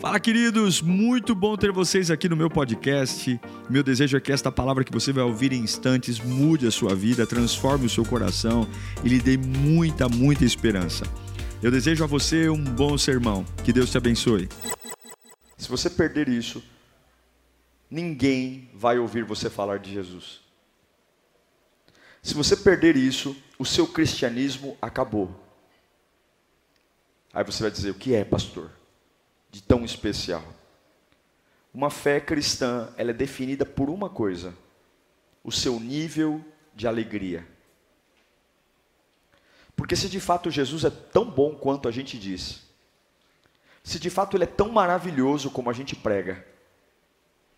Fala, queridos! Muito bom ter vocês aqui no meu podcast. Meu desejo é que esta palavra que você vai ouvir em instantes mude a sua vida, transforme o seu coração e lhe dê muita, muita esperança. Eu desejo a você um bom sermão. Que Deus te abençoe. Se você perder isso, ninguém vai ouvir você falar de Jesus. Se você perder isso, o seu cristianismo acabou. Aí você vai dizer: o que é, pastor? De tão especial. Uma fé cristã, ela é definida por uma coisa: o seu nível de alegria. Porque se de fato Jesus é tão bom quanto a gente diz, se de fato ele é tão maravilhoso como a gente prega,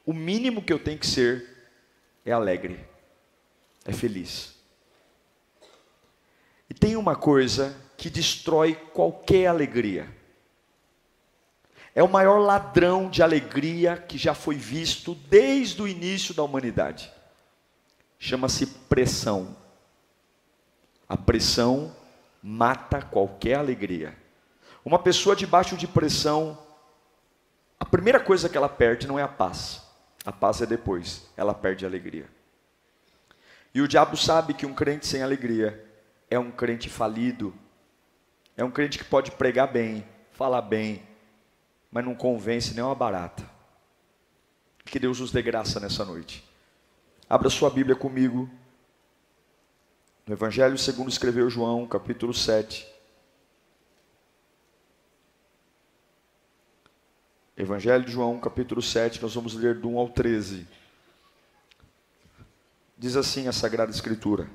o mínimo que eu tenho que ser é alegre, é feliz. E tem uma coisa que destrói qualquer alegria é o maior ladrão de alegria que já foi visto desde o início da humanidade. Chama-se pressão. A pressão mata qualquer alegria. Uma pessoa debaixo de pressão, a primeira coisa que ela perde não é a paz. A paz é depois, ela perde a alegria. E o diabo sabe que um crente sem alegria é um crente falido, é um crente que pode pregar bem, falar bem, mas não convence nem uma barata. Que Deus nos dê graça nessa noite. Abra sua Bíblia comigo. No Evangelho segundo escreveu João, capítulo 7. Evangelho de João, capítulo 7, nós vamos ler do 1 ao 13. Diz assim a Sagrada Escritura.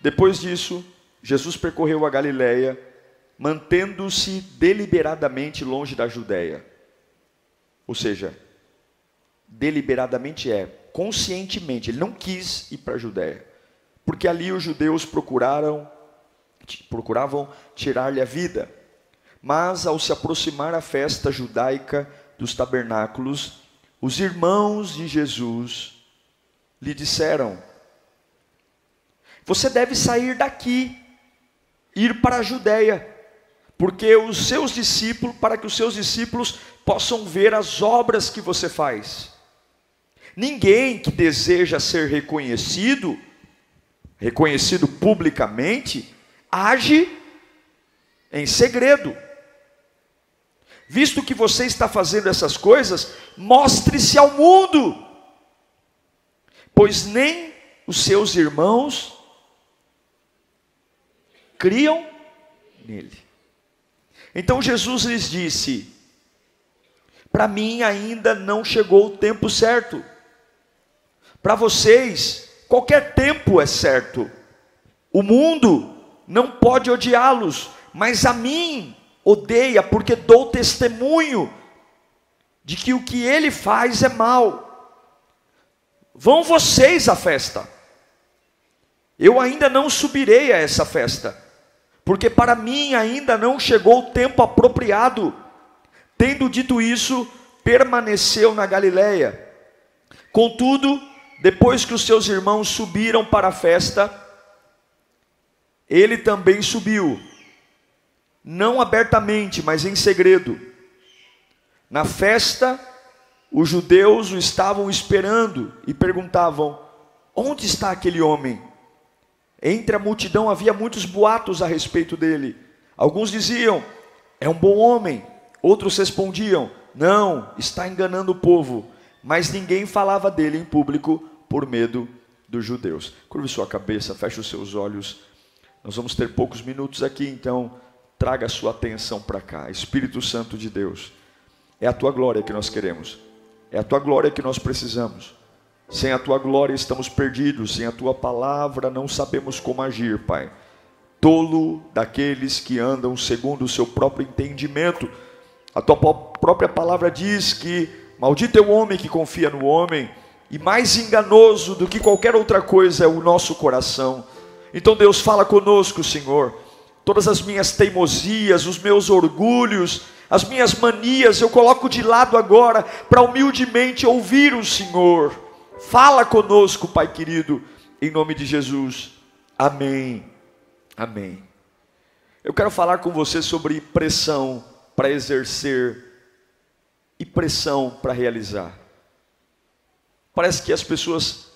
Depois disso, Jesus percorreu a Galiléia mantendo-se deliberadamente longe da Judéia. Ou seja, deliberadamente é, conscientemente, ele não quis ir para a Judéia, porque ali os judeus procuraram procuravam tirar-lhe a vida. Mas ao se aproximar a festa judaica dos tabernáculos, os irmãos de Jesus lhe disseram: Você deve sair daqui, ir para a Judéia porque os seus discípulos, para que os seus discípulos possam ver as obras que você faz. Ninguém que deseja ser reconhecido, reconhecido publicamente, age em segredo. Visto que você está fazendo essas coisas, mostre-se ao mundo, pois nem os seus irmãos criam nele. Então Jesus lhes disse: Para mim ainda não chegou o tempo certo. Para vocês, qualquer tempo é certo. O mundo não pode odiá-los, mas a mim odeia, porque dou testemunho de que o que ele faz é mal. Vão vocês à festa. Eu ainda não subirei a essa festa porque para mim ainda não chegou o tempo apropriado. Tendo dito isso, permaneceu na Galiléia. Contudo, depois que os seus irmãos subiram para a festa, ele também subiu, não abertamente, mas em segredo. Na festa, os judeus o estavam esperando e perguntavam: Onde está aquele homem? Entre a multidão havia muitos boatos a respeito dele. Alguns diziam: é um bom homem. Outros respondiam: não, está enganando o povo. Mas ninguém falava dele em público por medo dos judeus. Curve sua cabeça, feche os seus olhos. Nós vamos ter poucos minutos aqui, então traga a sua atenção para cá. Espírito Santo de Deus, é a tua glória que nós queremos, é a tua glória que nós precisamos. Sem a tua glória estamos perdidos, sem a tua palavra não sabemos como agir, Pai. Tolo daqueles que andam segundo o seu próprio entendimento. A tua própria palavra diz que maldito é o homem que confia no homem, e mais enganoso do que qualquer outra coisa é o nosso coração. Então Deus fala conosco, Senhor. Todas as minhas teimosias, os meus orgulhos, as minhas manias, eu coloco de lado agora para humildemente ouvir o Senhor Fala conosco, Pai querido, em nome de Jesus. Amém. Amém. Eu quero falar com você sobre pressão para exercer e pressão para realizar. Parece que as pessoas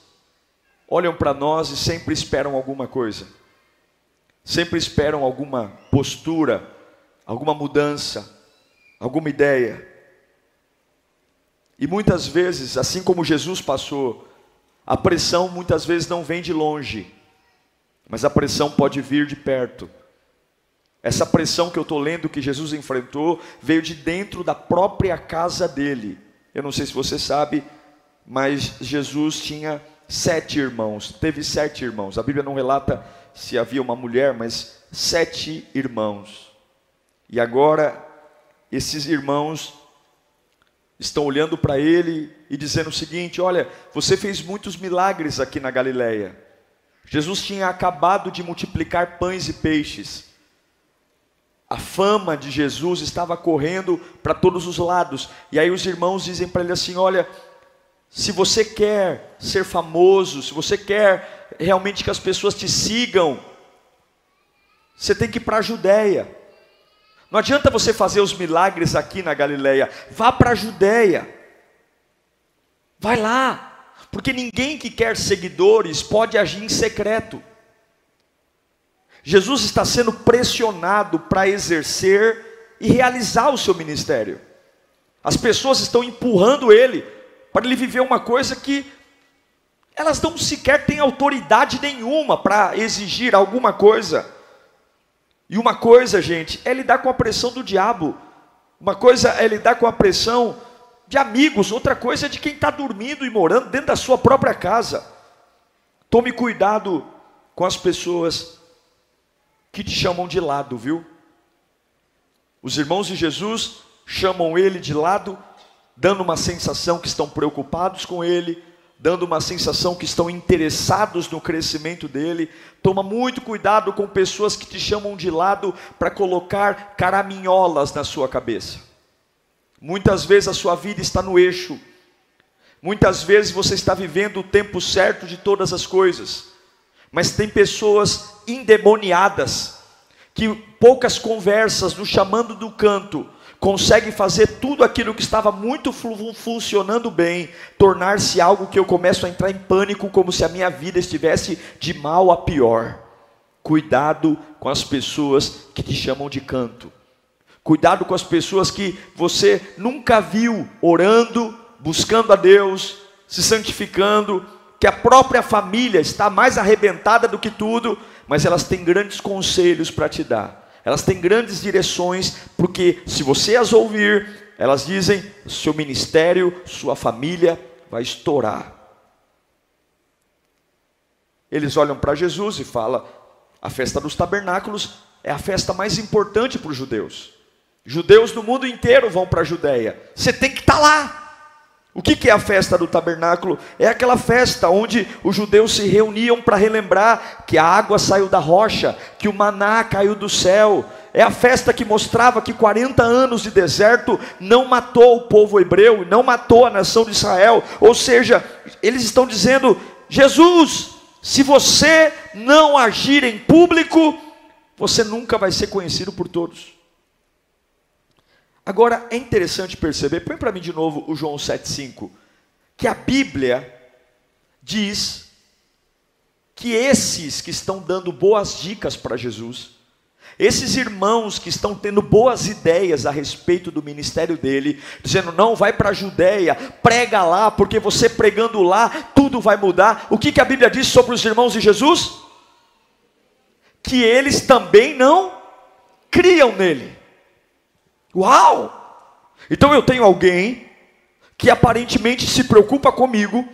olham para nós e sempre esperam alguma coisa, sempre esperam alguma postura, alguma mudança, alguma ideia. E muitas vezes, assim como Jesus passou, a pressão muitas vezes não vem de longe, mas a pressão pode vir de perto. Essa pressão que eu estou lendo que Jesus enfrentou veio de dentro da própria casa dele. Eu não sei se você sabe, mas Jesus tinha sete irmãos, teve sete irmãos. A Bíblia não relata se havia uma mulher, mas sete irmãos. E agora, esses irmãos estão olhando para ele e dizendo o seguinte: Olha, você fez muitos milagres aqui na Galileia. Jesus tinha acabado de multiplicar pães e peixes. A fama de Jesus estava correndo para todos os lados. E aí os irmãos dizem para ele assim: Olha, se você quer ser famoso, se você quer realmente que as pessoas te sigam, você tem que ir para a Judéia. Não adianta você fazer os milagres aqui na Galileia, vá para a Judéia. Vai lá, porque ninguém que quer seguidores pode agir em secreto. Jesus está sendo pressionado para exercer e realizar o seu ministério. As pessoas estão empurrando ele para ele viver uma coisa que elas não sequer têm autoridade nenhuma para exigir alguma coisa. E uma coisa, gente, é lidar com a pressão do diabo. Uma coisa é lidar com a pressão de amigos, outra coisa é de quem está dormindo e morando dentro da sua própria casa. Tome cuidado com as pessoas que te chamam de lado, viu? Os irmãos de Jesus chamam ele de lado, dando uma sensação que estão preocupados com ele, dando uma sensação que estão interessados no crescimento dele. Toma muito cuidado com pessoas que te chamam de lado para colocar caraminholas na sua cabeça. Muitas vezes a sua vida está no eixo. Muitas vezes você está vivendo o tempo certo de todas as coisas. Mas tem pessoas endemoniadas que poucas conversas no chamando do canto consegue fazer tudo aquilo que estava muito funcionando bem, tornar-se algo que eu começo a entrar em pânico, como se a minha vida estivesse de mal a pior. Cuidado com as pessoas que te chamam de canto. Cuidado com as pessoas que você nunca viu orando, buscando a Deus, se santificando, que a própria família está mais arrebentada do que tudo, mas elas têm grandes conselhos para te dar elas têm grandes direções, porque se você as ouvir, elas dizem: seu ministério, sua família vai estourar. Eles olham para Jesus e falam: a festa dos tabernáculos é a festa mais importante para os judeus. Judeus do mundo inteiro vão para a Judéia. Você tem que estar tá lá. O que é a festa do tabernáculo? É aquela festa onde os judeus se reuniam para relembrar que a água saiu da rocha, que o maná caiu do céu. É a festa que mostrava que 40 anos de deserto não matou o povo hebreu, não matou a nação de Israel. Ou seja, eles estão dizendo: Jesus, se você não agir em público, você nunca vai ser conhecido por todos. Agora é interessante perceber, põe para mim de novo o João 7,5, que a Bíblia diz que esses que estão dando boas dicas para Jesus, esses irmãos que estão tendo boas ideias a respeito do ministério dele, dizendo: não, vai para a Judéia, prega lá, porque você pregando lá, tudo vai mudar. O que, que a Bíblia diz sobre os irmãos de Jesus? Que eles também não criam nele. Uau! Então eu tenho alguém que aparentemente se preocupa comigo,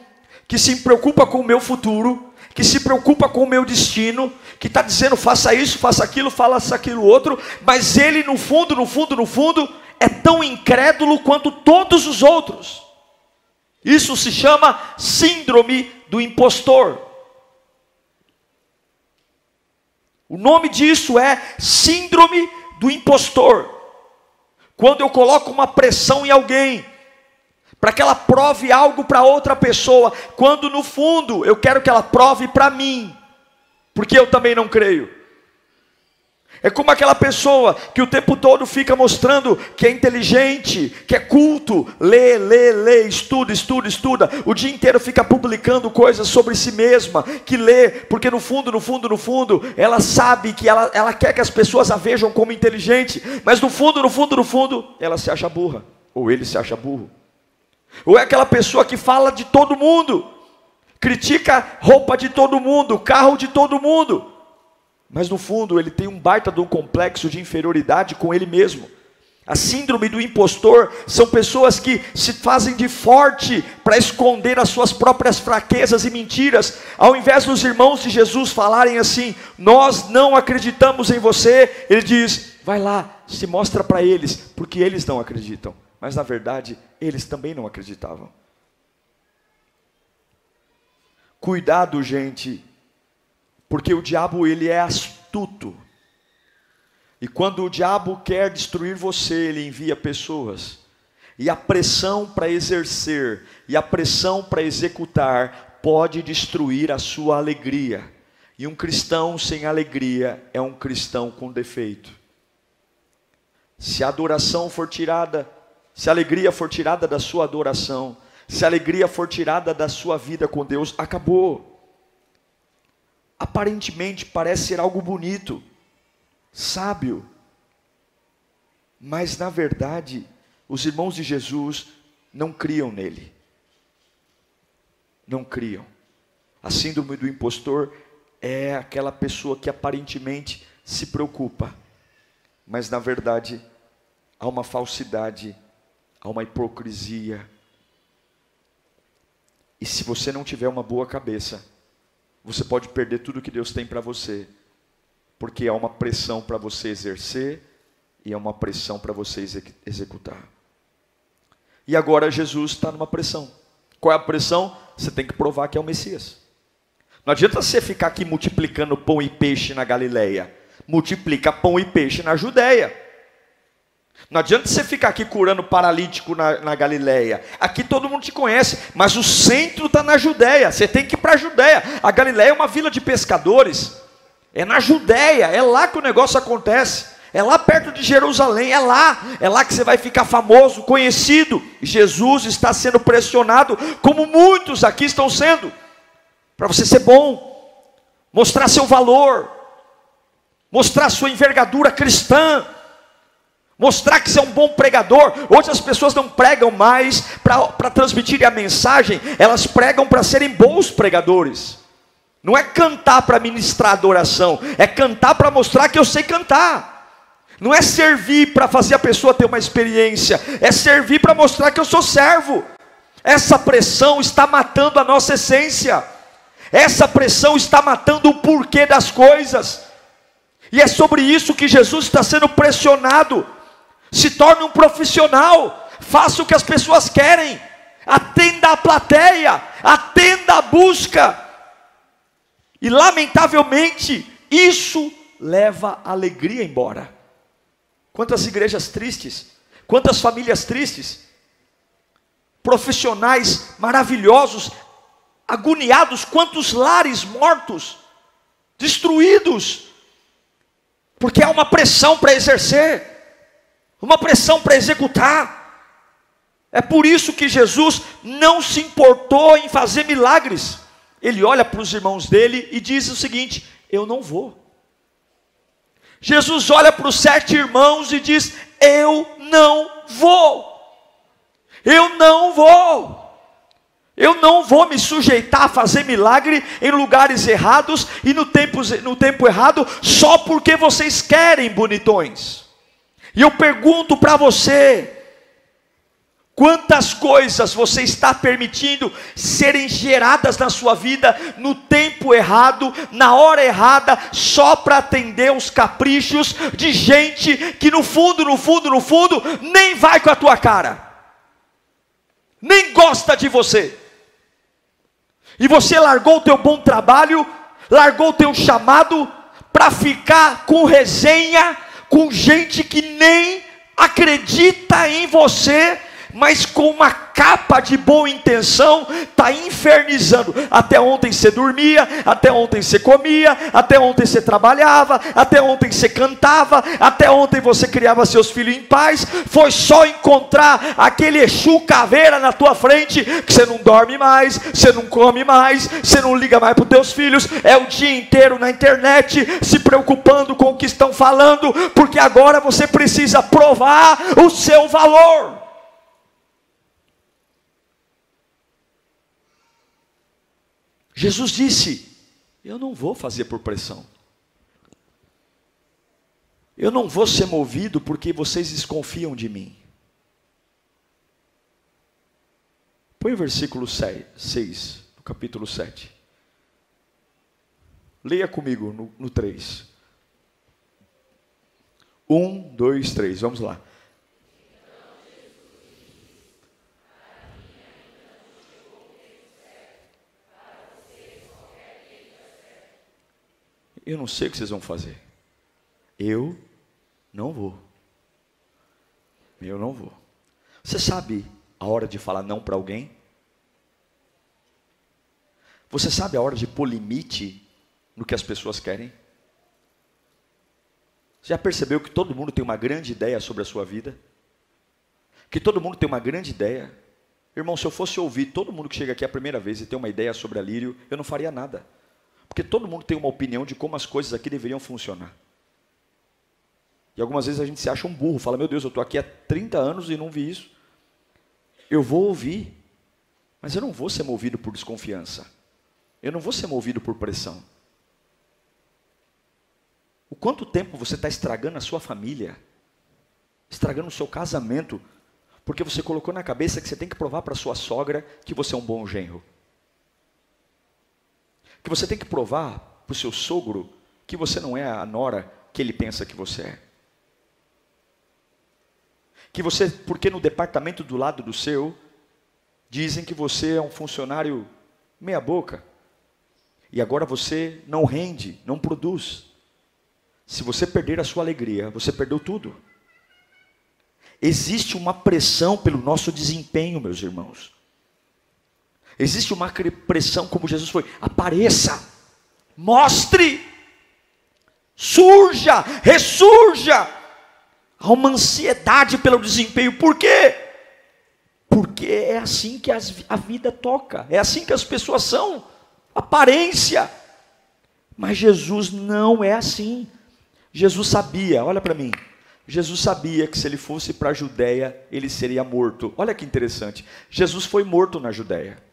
que se preocupa com o meu futuro, que se preocupa com o meu destino, que está dizendo faça isso, faça aquilo, faça aquilo outro, mas ele no fundo, no fundo, no fundo, é tão incrédulo quanto todos os outros. Isso se chama síndrome do impostor. O nome disso é síndrome do impostor. Quando eu coloco uma pressão em alguém, para que ela prove algo para outra pessoa, quando no fundo eu quero que ela prove para mim, porque eu também não creio. É como aquela pessoa que o tempo todo fica mostrando que é inteligente, que é culto, lê, lê, lê, estuda, estuda, estuda, o dia inteiro fica publicando coisas sobre si mesma, que lê, porque no fundo, no fundo, no fundo, ela sabe que ela, ela quer que as pessoas a vejam como inteligente, mas no fundo, no fundo, no fundo, ela se acha burra, ou ele se acha burro. Ou é aquela pessoa que fala de todo mundo, critica roupa de todo mundo, carro de todo mundo, mas no fundo ele tem um baita de um complexo de inferioridade com ele mesmo. A síndrome do impostor são pessoas que se fazem de forte para esconder as suas próprias fraquezas e mentiras, ao invés dos irmãos de Jesus falarem assim: Nós não acreditamos em você, ele diz: Vai lá, se mostra para eles, porque eles não acreditam, mas na verdade eles também não acreditavam. Cuidado, gente, porque o diabo ele é astuto. E quando o diabo quer destruir você, ele envia pessoas. E a pressão para exercer e a pressão para executar pode destruir a sua alegria. E um cristão sem alegria é um cristão com defeito. Se a adoração for tirada, se a alegria for tirada da sua adoração, se a alegria for tirada da sua vida com Deus, acabou aparentemente parece ser algo bonito, sábio, mas na verdade, os irmãos de Jesus não criam nele. Não criam. A síndrome do impostor é aquela pessoa que aparentemente se preocupa, mas na verdade há uma falsidade, há uma hipocrisia. E se você não tiver uma boa cabeça, você pode perder tudo que Deus tem para você, porque há uma pressão para você exercer e há uma pressão para você executar. E agora Jesus está numa pressão. Qual é a pressão? Você tem que provar que é o Messias. Não adianta você ficar aqui multiplicando pão e peixe na Galileia. Multiplica pão e peixe na Judéia. Não adianta você ficar aqui curando paralítico na, na Galileia. Aqui todo mundo te conhece, mas o centro está na Judéia. Você tem que para a Judéia. A Galileia é uma vila de pescadores. É na Judéia, é lá que o negócio acontece. É lá perto de Jerusalém, é lá, é lá que você vai ficar famoso, conhecido. Jesus está sendo pressionado, como muitos aqui estão sendo, para você ser bom, mostrar seu valor, mostrar sua envergadura cristã mostrar que você é um bom pregador. Hoje as pessoas não pregam mais para transmitir a mensagem, elas pregam para serem bons pregadores. Não é cantar para ministrar adoração, é cantar para mostrar que eu sei cantar. Não é servir para fazer a pessoa ter uma experiência, é servir para mostrar que eu sou servo. Essa pressão está matando a nossa essência. Essa pressão está matando o porquê das coisas. E é sobre isso que Jesus está sendo pressionado se torne um profissional, faça o que as pessoas querem, atenda a plateia, atenda a busca. E lamentavelmente, isso leva a alegria embora. Quantas igrejas tristes, quantas famílias tristes, profissionais maravilhosos, agoniados, quantos lares mortos, destruídos, porque há uma pressão para exercer uma pressão para executar. É por isso que Jesus não se importou em fazer milagres. Ele olha para os irmãos dele e diz o seguinte: Eu não vou. Jesus olha para os sete irmãos e diz: Eu não vou. Eu não vou. Eu não vou me sujeitar a fazer milagre em lugares errados e no tempo, no tempo errado, só porque vocês querem, bonitões. E eu pergunto para você: quantas coisas você está permitindo serem geradas na sua vida no tempo errado, na hora errada, só para atender os caprichos de gente que no fundo, no fundo, no fundo, nem vai com a tua cara, nem gosta de você. E você largou o teu bom trabalho, largou o teu chamado para ficar com resenha com gente que nem acredita em você, mas com uma capa de boa intenção, está infernizando. Até ontem você dormia, até ontem você comia, até ontem você trabalhava, até ontem você cantava, até ontem você criava seus filhos em paz. Foi só encontrar aquele Exu caveira na tua frente que você não dorme mais, você não come mais, você não liga mais para os teus filhos, é o dia inteiro na internet se preocupando com o que estão falando, porque agora você precisa provar o seu valor. Jesus disse: Eu não vou fazer por pressão. Eu não vou ser movido porque vocês desconfiam de mim. Põe o versículo 6, no capítulo 7. Leia comigo no, no 3. 1, 2, 3. Vamos lá. Eu não sei o que vocês vão fazer. Eu não vou. Eu não vou. Você sabe a hora de falar não para alguém? Você sabe a hora de pôr limite no que as pessoas querem? Você já percebeu que todo mundo tem uma grande ideia sobre a sua vida? Que todo mundo tem uma grande ideia? Irmão, se eu fosse ouvir todo mundo que chega aqui a primeira vez e tem uma ideia sobre a Lírio, eu não faria nada. Porque todo mundo tem uma opinião de como as coisas aqui deveriam funcionar. E algumas vezes a gente se acha um burro, fala: Meu Deus, eu estou aqui há 30 anos e não vi isso. Eu vou ouvir, mas eu não vou ser movido por desconfiança. Eu não vou ser movido por pressão. O quanto tempo você está estragando a sua família, estragando o seu casamento, porque você colocou na cabeça que você tem que provar para sua sogra que você é um bom genro que você tem que provar para o seu sogro que você não é a nora que ele pensa que você é. Que você, porque no departamento do lado do seu, dizem que você é um funcionário meia-boca, e agora você não rende, não produz. Se você perder a sua alegria, você perdeu tudo. Existe uma pressão pelo nosso desempenho, meus irmãos. Existe uma pressão como Jesus foi: apareça, mostre, surja, ressurja. Há uma ansiedade pelo desempenho. Por quê? Porque é assim que as, a vida toca, é assim que as pessoas são, aparência. Mas Jesus não é assim. Jesus sabia, olha para mim. Jesus sabia que se ele fosse para a Judéia, ele seria morto. Olha que interessante. Jesus foi morto na Judéia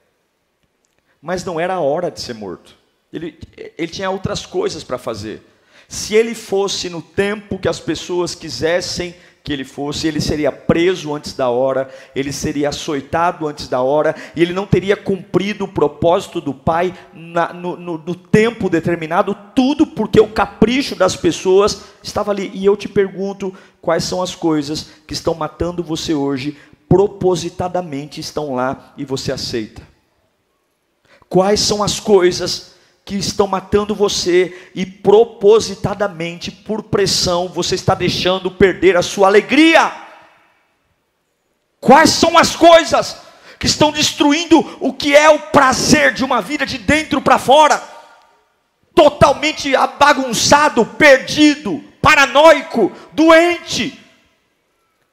mas não era a hora de ser morto. Ele, ele tinha outras coisas para fazer. Se ele fosse no tempo que as pessoas quisessem que ele fosse, ele seria preso antes da hora, ele seria açoitado antes da hora, e ele não teria cumprido o propósito do Pai na, no, no, no tempo determinado, tudo porque o capricho das pessoas estava ali. E eu te pergunto: quais são as coisas que estão matando você hoje, propositadamente estão lá e você aceita? Quais são as coisas que estão matando você e propositadamente, por pressão, você está deixando perder a sua alegria? Quais são as coisas que estão destruindo o que é o prazer de uma vida de dentro para fora? Totalmente bagunçado, perdido, paranoico, doente,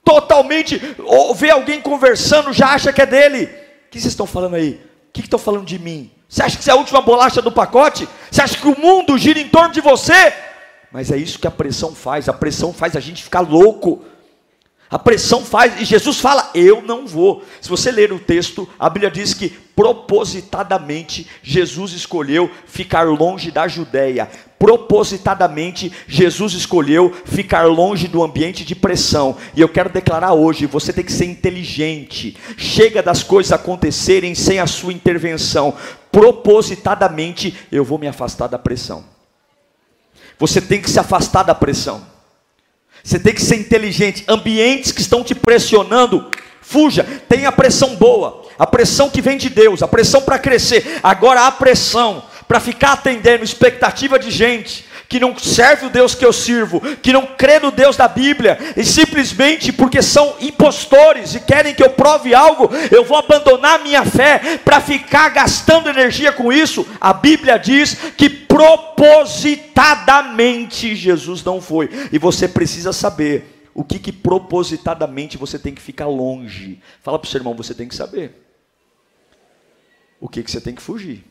totalmente, ou vê alguém conversando, já acha que é dele. O que vocês estão falando aí? Que estão falando de mim? Você acha que você é a última bolacha do pacote? Você acha que o mundo gira em torno de você? Mas é isso que a pressão faz. A pressão faz a gente ficar louco. A pressão faz, e Jesus fala: Eu não vou. Se você ler o texto, a Bíblia diz que propositadamente Jesus escolheu ficar longe da Judéia. Propositadamente Jesus escolheu ficar longe do ambiente de pressão. E eu quero declarar hoje: você tem que ser inteligente. Chega das coisas acontecerem sem a sua intervenção. Propositadamente eu vou me afastar da pressão. Você tem que se afastar da pressão. Você tem que ser inteligente. Ambientes que estão te pressionando, fuja. Tem a pressão boa, a pressão que vem de Deus, a pressão para crescer. Agora a pressão para ficar atendendo expectativa de gente, que não serve o Deus que eu sirvo, que não crê no Deus da Bíblia, e simplesmente porque são impostores e querem que eu prove algo, eu vou abandonar minha fé para ficar gastando energia com isso. A Bíblia diz que propositadamente Jesus não foi, e você precisa saber o que, que propositadamente você tem que ficar longe. Fala para o seu irmão, você tem que saber o que, que você tem que fugir.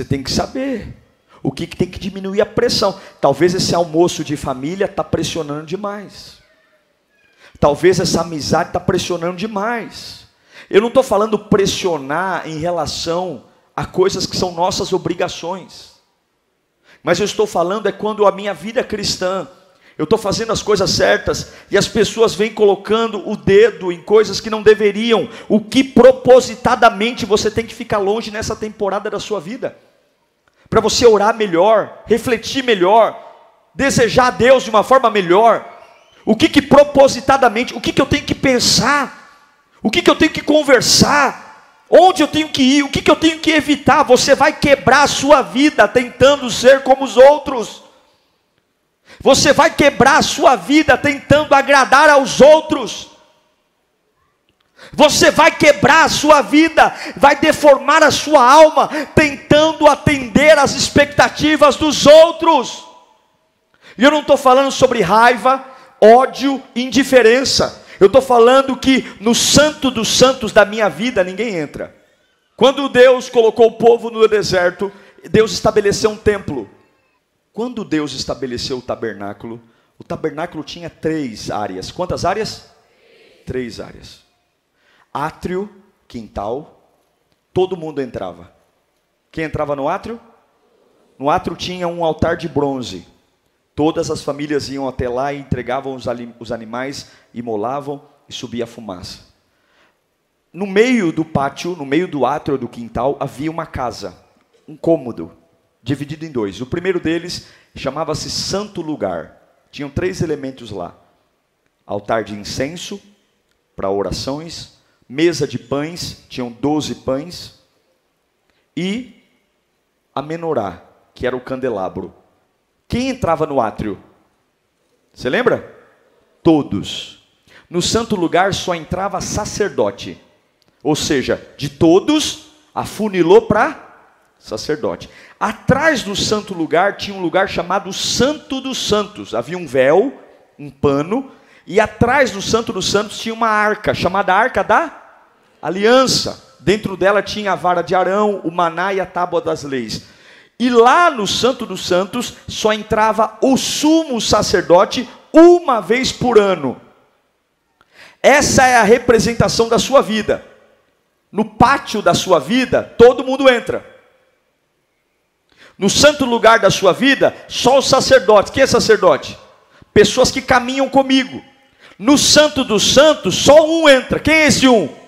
Você tem que saber o que, que tem que diminuir a pressão. Talvez esse almoço de família está pressionando demais. Talvez essa amizade está pressionando demais. Eu não estou falando pressionar em relação a coisas que são nossas obrigações. Mas eu estou falando é quando a minha vida cristã, eu estou fazendo as coisas certas e as pessoas vêm colocando o dedo em coisas que não deveriam, o que propositadamente você tem que ficar longe nessa temporada da sua vida, para você orar melhor, refletir melhor, desejar a Deus de uma forma melhor, o que, que propositadamente, o que, que eu tenho que pensar, o que, que eu tenho que conversar, onde eu tenho que ir, o que, que eu tenho que evitar, você vai quebrar a sua vida tentando ser como os outros. Você vai quebrar a sua vida tentando agradar aos outros. Você vai quebrar a sua vida, vai deformar a sua alma, tentando atender às expectativas dos outros. E eu não estou falando sobre raiva, ódio, indiferença. Eu estou falando que no santo dos santos da minha vida ninguém entra. Quando Deus colocou o povo no deserto, Deus estabeleceu um templo. Quando Deus estabeleceu o tabernáculo, o tabernáculo tinha três áreas. Quantas áreas? Três áreas. Átrio, quintal, todo mundo entrava. Quem entrava no átrio? No átrio tinha um altar de bronze. Todas as famílias iam até lá e entregavam os, os animais, imolavam e subia a fumaça. No meio do pátio, no meio do átrio do quintal, havia uma casa, um cômodo dividido em dois. O primeiro deles chamava-se Santo Lugar. Tinham três elementos lá: altar de incenso para orações, mesa de pães, tinham doze pães, e a menorá, que era o candelabro. Quem entrava no átrio? Você lembra? Todos. No santo lugar só entrava sacerdote. Ou seja, de todos, afunilou para sacerdote. Atrás do santo lugar tinha um lugar chamado Santo dos Santos. Havia um véu, um pano, e atrás do Santo dos Santos tinha uma arca, chamada Arca da Aliança. Dentro dela tinha a vara de Arão, o maná e a tábua das leis. E lá no Santo dos Santos só entrava o sumo sacerdote uma vez por ano. Essa é a representação da sua vida. No pátio da sua vida, todo mundo entra. No santo lugar da sua vida, só os sacerdotes. Quem é sacerdote? Pessoas que caminham comigo. No santo dos santos, só um entra. Quem é esse um?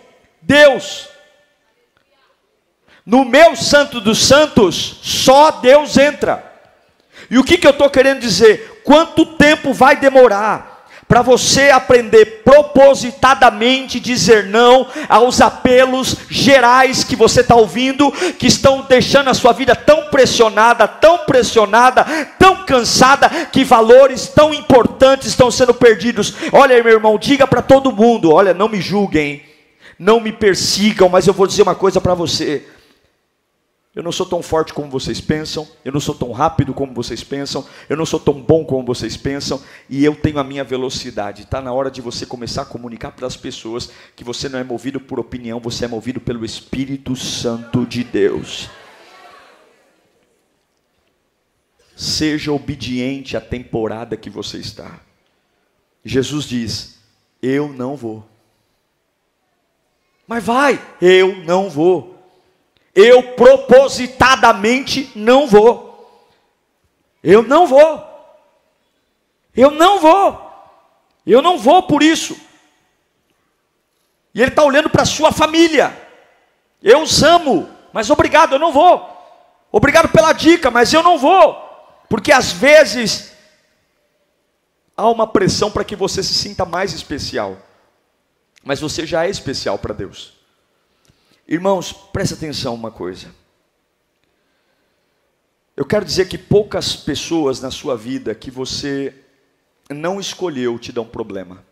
Deus. No meu santo dos santos, só Deus entra. E o que, que eu estou querendo dizer? Quanto tempo vai demorar para você aprender propositadamente dizer não aos apelos gerais que você está ouvindo, que estão deixando a sua vida tão pressionada, tão pressionada, tão cansada, que valores tão importantes estão sendo perdidos. Olha meu irmão, diga para todo mundo: olha, não me julguem, não me persigam, mas eu vou dizer uma coisa para você. Eu não sou tão forte como vocês pensam, eu não sou tão rápido como vocês pensam, eu não sou tão bom como vocês pensam, e eu tenho a minha velocidade. Está na hora de você começar a comunicar para as pessoas que você não é movido por opinião, você é movido pelo Espírito Santo de Deus. Seja obediente à temporada que você está. Jesus diz: Eu não vou. Mas vai, eu não vou. Eu propositadamente não vou. Eu não vou. Eu não vou. Eu não vou por isso. E ele está olhando para a sua família. Eu os amo, mas obrigado, eu não vou. Obrigado pela dica, mas eu não vou. Porque às vezes há uma pressão para que você se sinta mais especial. Mas você já é especial para Deus. Irmãos, presta atenção uma coisa. Eu quero dizer que poucas pessoas na sua vida que você não escolheu te dão problema.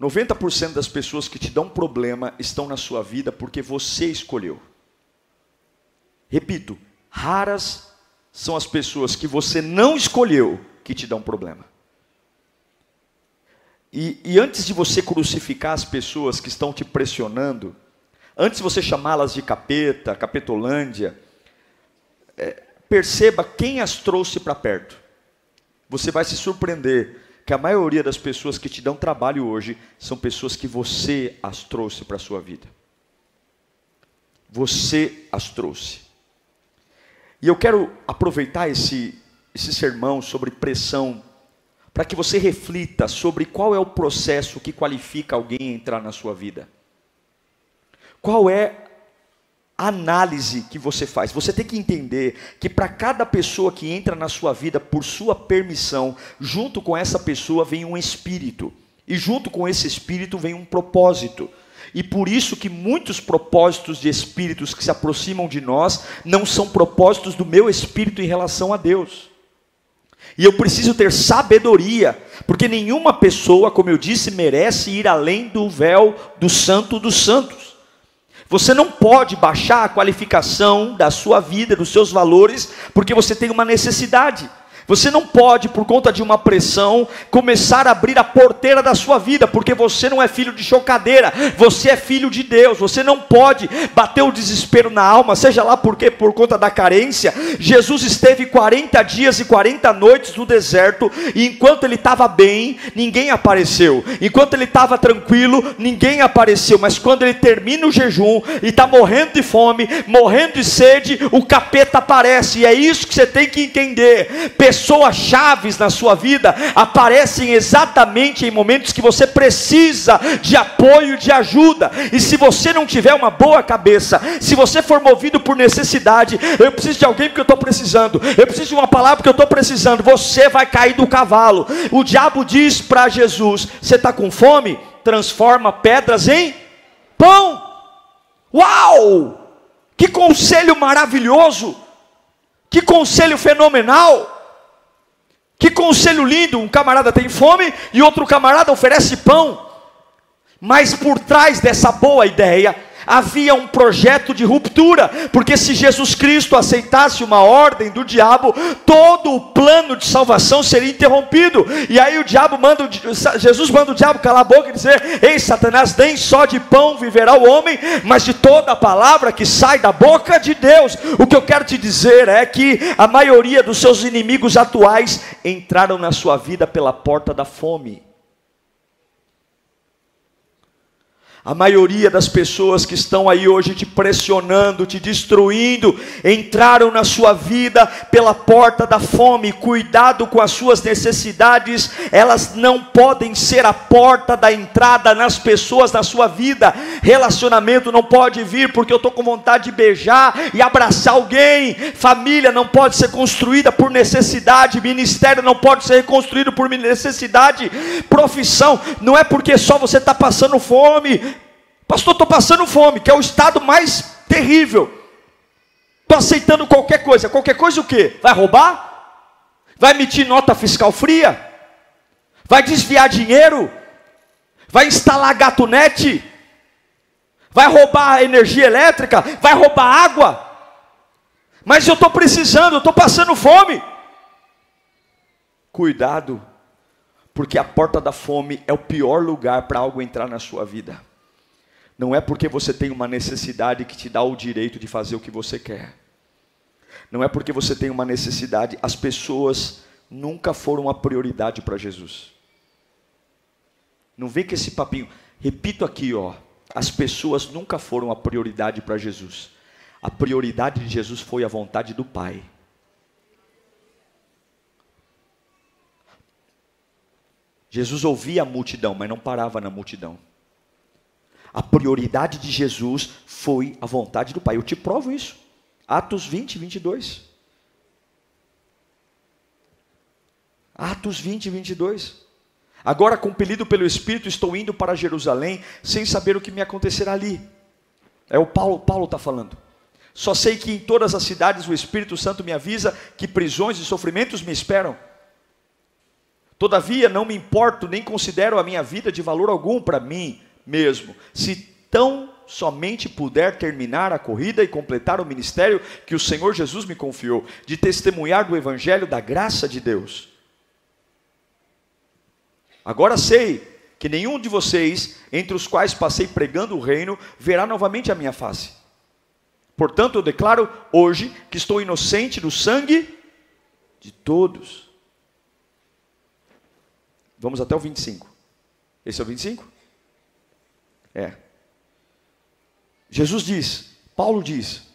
90% das pessoas que te dão problema estão na sua vida porque você escolheu. Repito, raras são as pessoas que você não escolheu que te dão problema. E, e antes de você crucificar as pessoas que estão te pressionando, antes de você chamá-las de capeta, capetolândia, é, perceba quem as trouxe para perto. Você vai se surpreender que a maioria das pessoas que te dão trabalho hoje são pessoas que você as trouxe para a sua vida. Você as trouxe. E eu quero aproveitar esse, esse sermão sobre pressão para que você reflita sobre qual é o processo que qualifica alguém a entrar na sua vida. Qual é análise que você faz. Você tem que entender que para cada pessoa que entra na sua vida por sua permissão, junto com essa pessoa vem um espírito. E junto com esse espírito vem um propósito. E por isso que muitos propósitos de espíritos que se aproximam de nós não são propósitos do meu espírito em relação a Deus. E eu preciso ter sabedoria, porque nenhuma pessoa, como eu disse, merece ir além do véu do santo dos santos. Você não pode baixar a qualificação da sua vida, dos seus valores, porque você tem uma necessidade. Você não pode, por conta de uma pressão, começar a abrir a porteira da sua vida, porque você não é filho de chocadeira, você é filho de Deus. Você não pode bater o desespero na alma, seja lá porque por conta da carência. Jesus esteve 40 dias e 40 noites no deserto, e enquanto ele estava bem, ninguém apareceu. Enquanto ele estava tranquilo, ninguém apareceu. Mas quando ele termina o jejum e está morrendo de fome, morrendo de sede, o capeta aparece. E é isso que você tem que entender pessoas chaves na sua vida aparecem exatamente em momentos que você precisa de apoio, de ajuda. E se você não tiver uma boa cabeça, se você for movido por necessidade, eu preciso de alguém porque eu estou precisando, eu preciso de uma palavra porque eu estou precisando, você vai cair do cavalo. O diabo diz para Jesus: Você está com fome? Transforma pedras em pão. Uau! Que conselho maravilhoso! Que conselho fenomenal! Que conselho lindo! Um camarada tem fome e outro camarada oferece pão. Mas por trás dessa boa ideia havia um projeto de ruptura, porque se Jesus Cristo aceitasse uma ordem do diabo, todo o plano de salvação seria interrompido. E aí o diabo manda, Jesus manda o diabo calar a boca e dizer: Ei, Satanás, nem só de pão viverá o homem, mas de toda a palavra que sai da boca de Deus. O que eu quero te dizer é que a maioria dos seus inimigos atuais entraram na sua vida pela porta da fome. A maioria das pessoas que estão aí hoje te pressionando, te destruindo, entraram na sua vida pela porta da fome. Cuidado com as suas necessidades, elas não podem ser a porta da entrada nas pessoas na sua vida. Relacionamento não pode vir porque eu estou com vontade de beijar e abraçar alguém. Família não pode ser construída por necessidade. Ministério não pode ser reconstruído por necessidade. Profissão não é porque só você está passando fome Pastor, estou passando fome, que é o estado mais terrível. Estou aceitando qualquer coisa. Qualquer coisa o quê? Vai roubar? Vai emitir nota fiscal fria? Vai desviar dinheiro? Vai instalar gato net? Vai roubar energia elétrica? Vai roubar água? Mas eu estou precisando, estou passando fome. Cuidado, porque a porta da fome é o pior lugar para algo entrar na sua vida. Não é porque você tem uma necessidade que te dá o direito de fazer o que você quer. Não é porque você tem uma necessidade, as pessoas nunca foram a prioridade para Jesus. Não vem com esse papinho. Repito aqui, ó. As pessoas nunca foram a prioridade para Jesus. A prioridade de Jesus foi a vontade do Pai. Jesus ouvia a multidão, mas não parava na multidão. A prioridade de Jesus foi a vontade do Pai. Eu te provo isso. Atos 20, 22. Atos 20, 22. Agora, compelido pelo Espírito, estou indo para Jerusalém, sem saber o que me acontecerá ali. É o Paulo, Paulo está falando. Só sei que em todas as cidades o Espírito Santo me avisa que prisões e sofrimentos me esperam. Todavia, não me importo nem considero a minha vida de valor algum para mim mesmo, se tão somente puder terminar a corrida e completar o ministério que o Senhor Jesus me confiou, de testemunhar do Evangelho da graça de Deus. Agora sei que nenhum de vocês, entre os quais passei pregando o reino, verá novamente a minha face. Portanto, eu declaro hoje que estou inocente do sangue de todos. Vamos até o 25. Esse é o 25? É. Jesus diz, Paulo diz: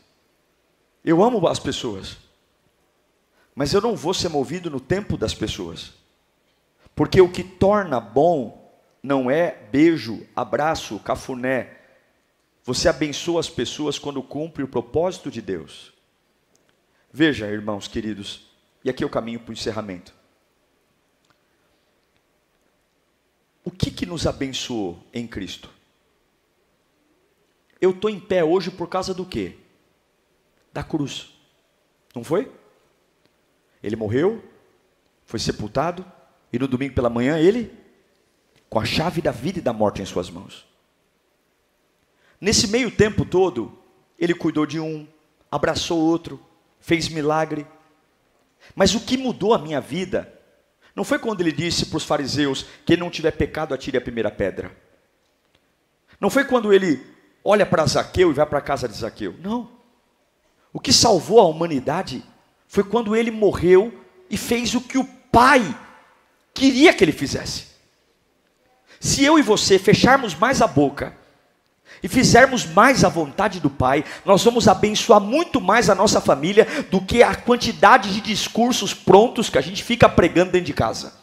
Eu amo as pessoas, mas eu não vou ser movido no tempo das pessoas, porque o que torna bom não é beijo, abraço, cafuné. Você abençoa as pessoas quando cumpre o propósito de Deus. Veja, irmãos queridos, e aqui é o caminho para o encerramento. O que, que nos abençoou em Cristo? Eu estou em pé hoje por causa do quê? Da cruz. Não foi? Ele morreu, foi sepultado, e no domingo pela manhã ele com a chave da vida e da morte em suas mãos. Nesse meio tempo todo, ele cuidou de um, abraçou outro, fez milagre. Mas o que mudou a minha vida não foi quando ele disse para os fariseus: quem não tiver pecado, atire a primeira pedra. Não foi quando ele olha para Zaqueu e vai para a casa de Zaqueu. Não. O que salvou a humanidade foi quando ele morreu e fez o que o Pai queria que ele fizesse. Se eu e você fecharmos mais a boca e fizermos mais a vontade do Pai, nós vamos abençoar muito mais a nossa família do que a quantidade de discursos prontos que a gente fica pregando dentro de casa.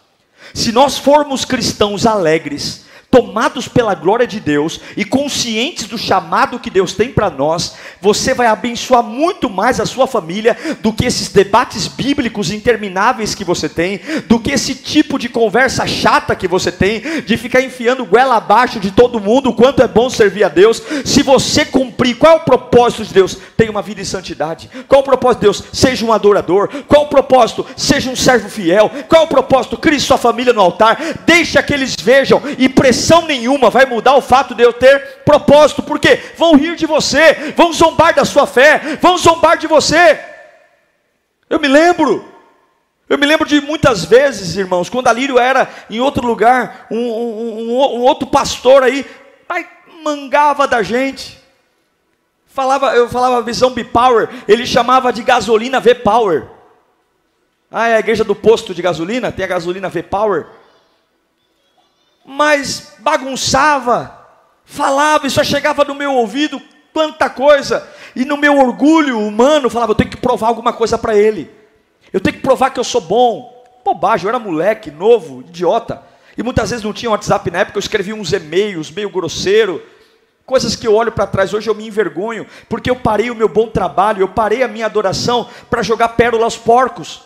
Se nós formos cristãos alegres, tomados pela glória de Deus e conscientes do chamado que Deus tem para nós, você vai abençoar muito mais a sua família do que esses debates bíblicos intermináveis que você tem, do que esse tipo de conversa chata que você tem, de ficar enfiando goela abaixo de todo mundo, o quanto é bom servir a Deus. Se você cumprir, qual é o propósito de Deus? Tenha uma vida em santidade. Qual é o propósito de Deus? Seja um adorador. Qual é o propósito? Seja um servo fiel. Qual é o propósito? Crie sua família no altar. Deixa que eles vejam e precisem nenhuma vai mudar o fato de eu ter propósito, porque vão rir de você, vão zombar da sua fé, vão zombar de você. Eu me lembro, eu me lembro de muitas vezes, irmãos, quando Alírio era em outro lugar, um, um, um, um outro pastor aí, pai, mangava da gente. Falava, eu falava visão B-Power, ele chamava de gasolina V-Power. Ah, é a igreja do posto de gasolina, tem a gasolina V-Power mas bagunçava, falava e só chegava no meu ouvido quanta coisa, e no meu orgulho humano falava: eu tenho que provar alguma coisa para ele, eu tenho que provar que eu sou bom. Bobagem, eu era moleque, novo, idiota, e muitas vezes não tinha WhatsApp na época, eu escrevia uns e-mails meio grosseiro, coisas que eu olho para trás hoje eu me envergonho, porque eu parei o meu bom trabalho, eu parei a minha adoração para jogar pérola aos porcos.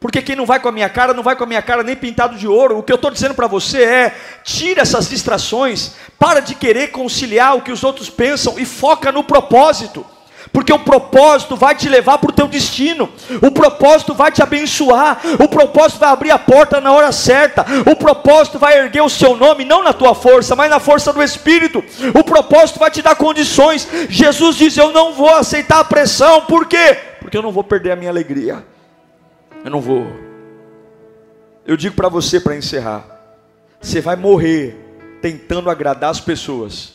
Porque quem não vai com a minha cara, não vai com a minha cara nem pintado de ouro. O que eu estou dizendo para você é: tira essas distrações, para de querer conciliar o que os outros pensam e foca no propósito. Porque o propósito vai te levar para o teu destino, o propósito vai te abençoar, o propósito vai abrir a porta na hora certa, o propósito vai erguer o seu nome, não na tua força, mas na força do Espírito, o propósito vai te dar condições. Jesus diz: Eu não vou aceitar a pressão, por quê? Porque eu não vou perder a minha alegria. Eu não vou. Eu digo para você para encerrar: você vai morrer tentando agradar as pessoas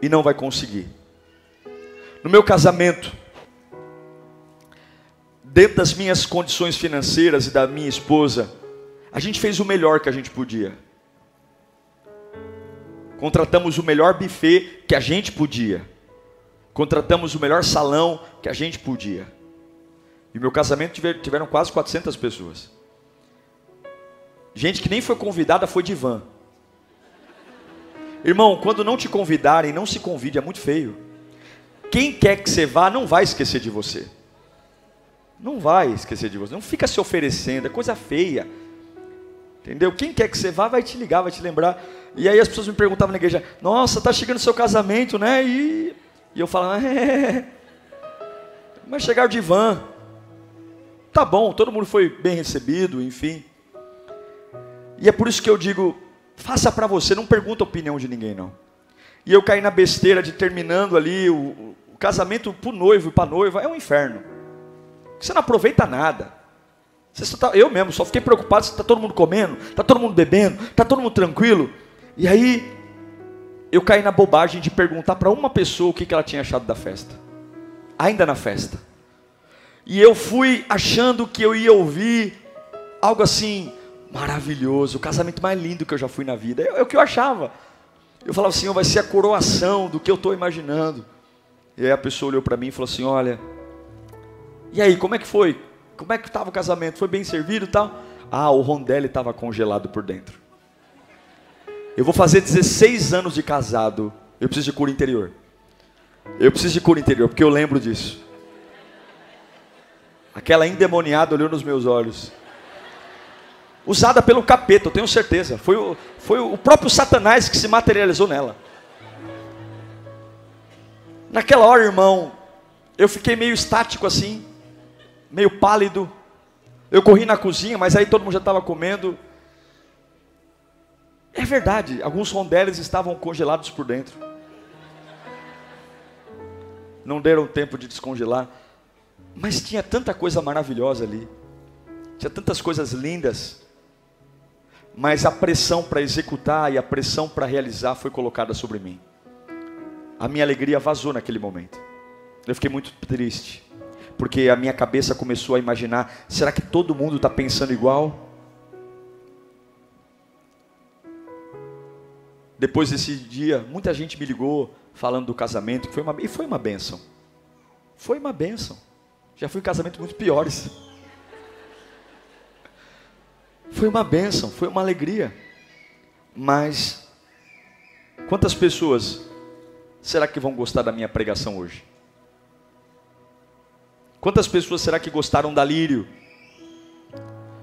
e não vai conseguir. No meu casamento, dentro das minhas condições financeiras e da minha esposa, a gente fez o melhor que a gente podia. Contratamos o melhor buffet que a gente podia. Contratamos o melhor salão que a gente podia. E meu casamento tiveram quase 400 pessoas. Gente que nem foi convidada foi de van. Irmão, quando não te convidarem, não se convide, é muito feio. Quem quer que você vá, não vai esquecer de você. Não vai esquecer de você. Não fica se oferecendo, é coisa feia. Entendeu? Quem quer que você vá, vai te ligar, vai te lembrar. E aí as pessoas me perguntavam na igreja: Nossa, tá chegando o seu casamento, né? E E eu falava, é, mas chegaram de van. Tá bom, todo mundo foi bem recebido, enfim. E é por isso que eu digo, faça para você, não pergunta a opinião de ninguém não. E eu caí na besteira de terminando ali o, o casamento para o noivo e para a noiva, é um inferno. Você não aproveita nada. Tá, eu mesmo só fiquei preocupado se está todo mundo comendo, está todo mundo bebendo, está todo mundo tranquilo. E aí eu caí na bobagem de perguntar para uma pessoa o que, que ela tinha achado da festa. Ainda na festa. E eu fui achando que eu ia ouvir algo assim maravilhoso, o casamento mais lindo que eu já fui na vida. É, é o que eu achava. Eu falava assim, vai ser a coroação do que eu estou imaginando. E aí a pessoa olhou para mim e falou assim, olha, e aí, como é que foi? Como é que estava o casamento? Foi bem servido e tal? Ah, o rondelli estava congelado por dentro. Eu vou fazer 16 anos de casado. Eu preciso de cura interior. Eu preciso de cura interior, porque eu lembro disso. Aquela endemoniada olhou nos meus olhos. Usada pelo capeta, eu tenho certeza. Foi o, foi o próprio Satanás que se materializou nela. Naquela hora, irmão, eu fiquei meio estático assim meio pálido. Eu corri na cozinha, mas aí todo mundo já estava comendo. É verdade, alguns rondeles estavam congelados por dentro. Não deram tempo de descongelar. Mas tinha tanta coisa maravilhosa ali. Tinha tantas coisas lindas. Mas a pressão para executar e a pressão para realizar foi colocada sobre mim. A minha alegria vazou naquele momento. Eu fiquei muito triste porque a minha cabeça começou a imaginar: será que todo mundo está pensando igual? Depois desse dia, muita gente me ligou falando do casamento, que foi uma, e foi uma benção. Foi uma benção. Já fui em casamentos muito piores. Foi uma benção, foi uma alegria. Mas quantas pessoas será que vão gostar da minha pregação hoje? Quantas pessoas será que gostaram da lírio?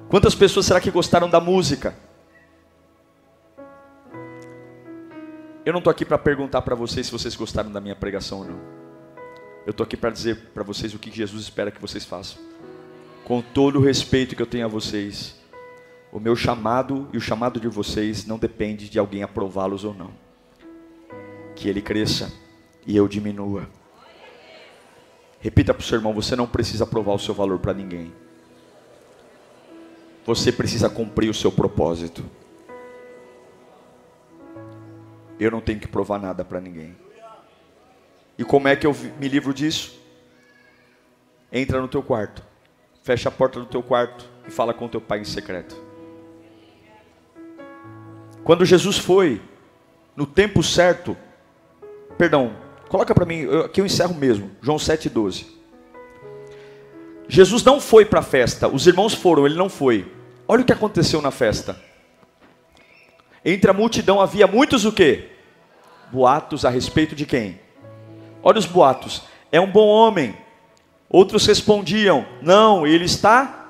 Quantas pessoas será que gostaram da música? Eu não estou aqui para perguntar para vocês se vocês gostaram da minha pregação ou não. Eu estou aqui para dizer para vocês o que Jesus espera que vocês façam. Com todo o respeito que eu tenho a vocês, o meu chamado e o chamado de vocês não depende de alguém aprová-los ou não. Que ele cresça e eu diminua. Repita para o seu irmão: você não precisa provar o seu valor para ninguém. Você precisa cumprir o seu propósito. Eu não tenho que provar nada para ninguém. E como é que eu me livro disso? Entra no teu quarto, fecha a porta do teu quarto e fala com teu pai em secreto. Quando Jesus foi, no tempo certo, perdão, Coloca para mim, aqui eu encerro mesmo. João 7,12. Jesus não foi para a festa, os irmãos foram, ele não foi. Olha o que aconteceu na festa. Entre a multidão havia muitos o quê? Boatos a respeito de quem? Olha os boatos. É um bom homem. Outros respondiam: Não, ele está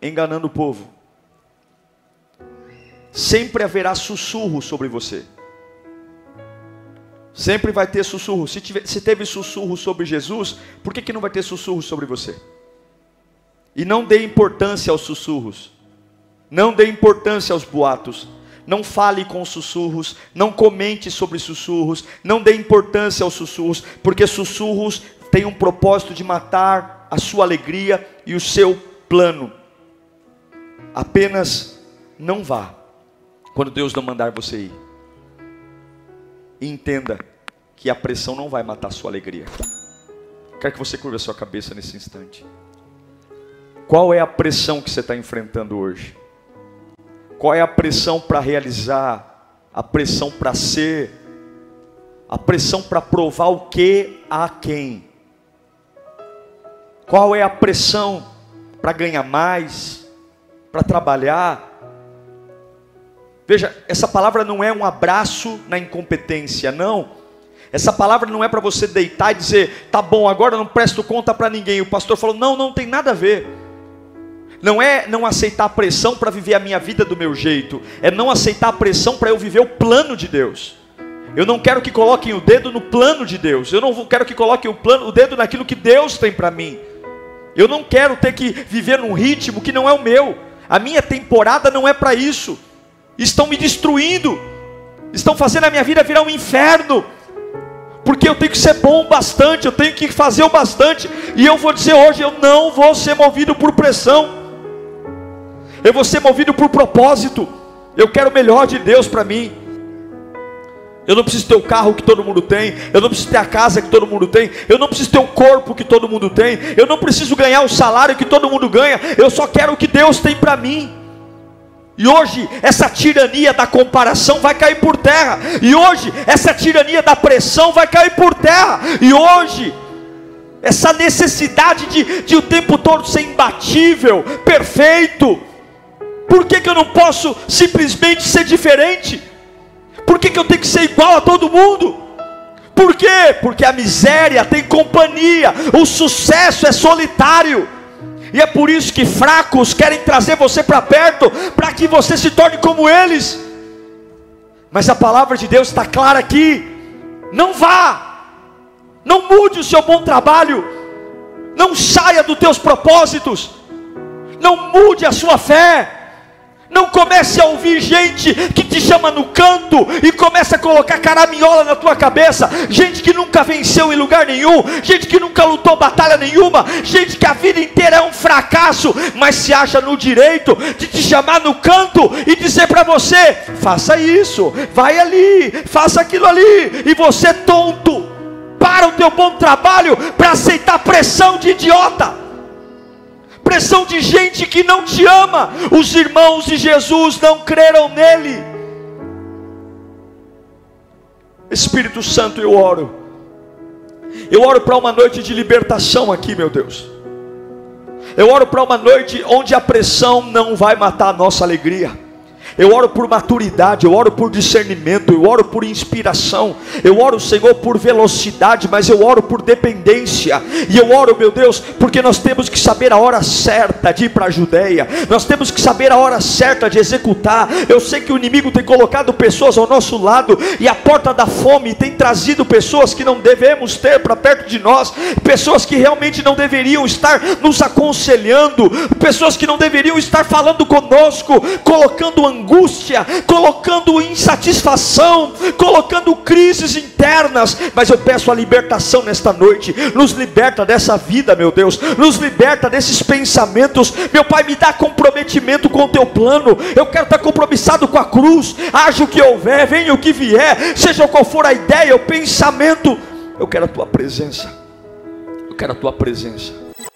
enganando o povo. Sempre haverá sussurro sobre você. Sempre vai ter sussurro. Se, tiver, se teve sussurro sobre Jesus, por que, que não vai ter sussurro sobre você? E não dê importância aos sussurros. Não dê importância aos boatos. Não fale com sussurros. Não comente sobre sussurros. Não dê importância aos sussurros. Porque sussurros têm um propósito de matar a sua alegria e o seu plano. Apenas não vá quando Deus não mandar você ir. E entenda que a pressão não vai matar a sua alegria. Quero que você curva a sua cabeça nesse instante. Qual é a pressão que você está enfrentando hoje? Qual é a pressão para realizar? A pressão para ser? A pressão para provar o que a quem? Qual é a pressão para ganhar mais? Para trabalhar? Veja, essa palavra não é um abraço na incompetência, não. Essa palavra não é para você deitar e dizer, tá bom, agora não presto conta para ninguém. O pastor falou, não, não tem nada a ver. Não é não aceitar a pressão para viver a minha vida do meu jeito, é não aceitar a pressão para eu viver o plano de Deus. Eu não quero que coloquem o dedo no plano de Deus. Eu não quero que coloquem o, plano, o dedo naquilo que Deus tem para mim. Eu não quero ter que viver num ritmo que não é o meu. A minha temporada não é para isso. Estão me destruindo. Estão fazendo a minha vida virar um inferno. Porque eu tenho que ser bom o bastante, eu tenho que fazer o bastante. E eu vou dizer hoje, eu não vou ser movido por pressão. Eu vou ser movido por propósito. Eu quero o melhor de Deus para mim. Eu não preciso ter o carro que todo mundo tem. Eu não preciso ter a casa que todo mundo tem. Eu não preciso ter o corpo que todo mundo tem. Eu não preciso ganhar o salário que todo mundo ganha. Eu só quero o que Deus tem para mim. E hoje essa tirania da comparação vai cair por terra. E hoje essa tirania da pressão vai cair por terra. E hoje essa necessidade de, de o tempo todo ser imbatível, perfeito. Por que, que eu não posso simplesmente ser diferente? Por que, que eu tenho que ser igual a todo mundo? Por quê? Porque a miséria tem companhia, o sucesso é solitário. E é por isso que fracos querem trazer você para perto, para que você se torne como eles. Mas a palavra de Deus está clara aqui: não vá, não mude o seu bom trabalho, não saia dos teus propósitos, não mude a sua fé, não comece a ouvir gente que te chama no canto e começa a colocar caraminhola na tua cabeça, gente que nunca venceu em lugar nenhum, gente que nunca lutou batalha nenhuma, gente que a vida inteira é um fracasso, mas se acha no direito de te chamar no canto e dizer para você: faça isso, vai ali, faça aquilo ali, e você tonto, para o teu bom trabalho para aceitar pressão de idiota pressão de gente que não te ama. Os irmãos de Jesus não creram nele. Espírito Santo, eu oro. Eu oro para uma noite de libertação aqui, meu Deus. Eu oro para uma noite onde a pressão não vai matar a nossa alegria. Eu oro por maturidade, eu oro por discernimento, eu oro por inspiração, eu oro, Senhor, por velocidade, mas eu oro por dependência. E eu oro, meu Deus, porque nós temos que saber a hora certa de ir para a Judéia, nós temos que saber a hora certa de executar. Eu sei que o inimigo tem colocado pessoas ao nosso lado, e a porta da fome tem trazido pessoas que não devemos ter para perto de nós, pessoas que realmente não deveriam estar nos aconselhando, pessoas que não deveriam estar falando conosco, colocando angústia angústia, colocando insatisfação, colocando crises internas. Mas eu peço a libertação nesta noite. Nos liberta dessa vida, meu Deus. Nos liberta desses pensamentos. Meu Pai, me dá comprometimento com o teu plano. Eu quero estar compromissado com a cruz. Haja o que houver, venha o que vier, seja qual for a ideia, o pensamento. Eu quero a tua presença. Eu quero a tua presença.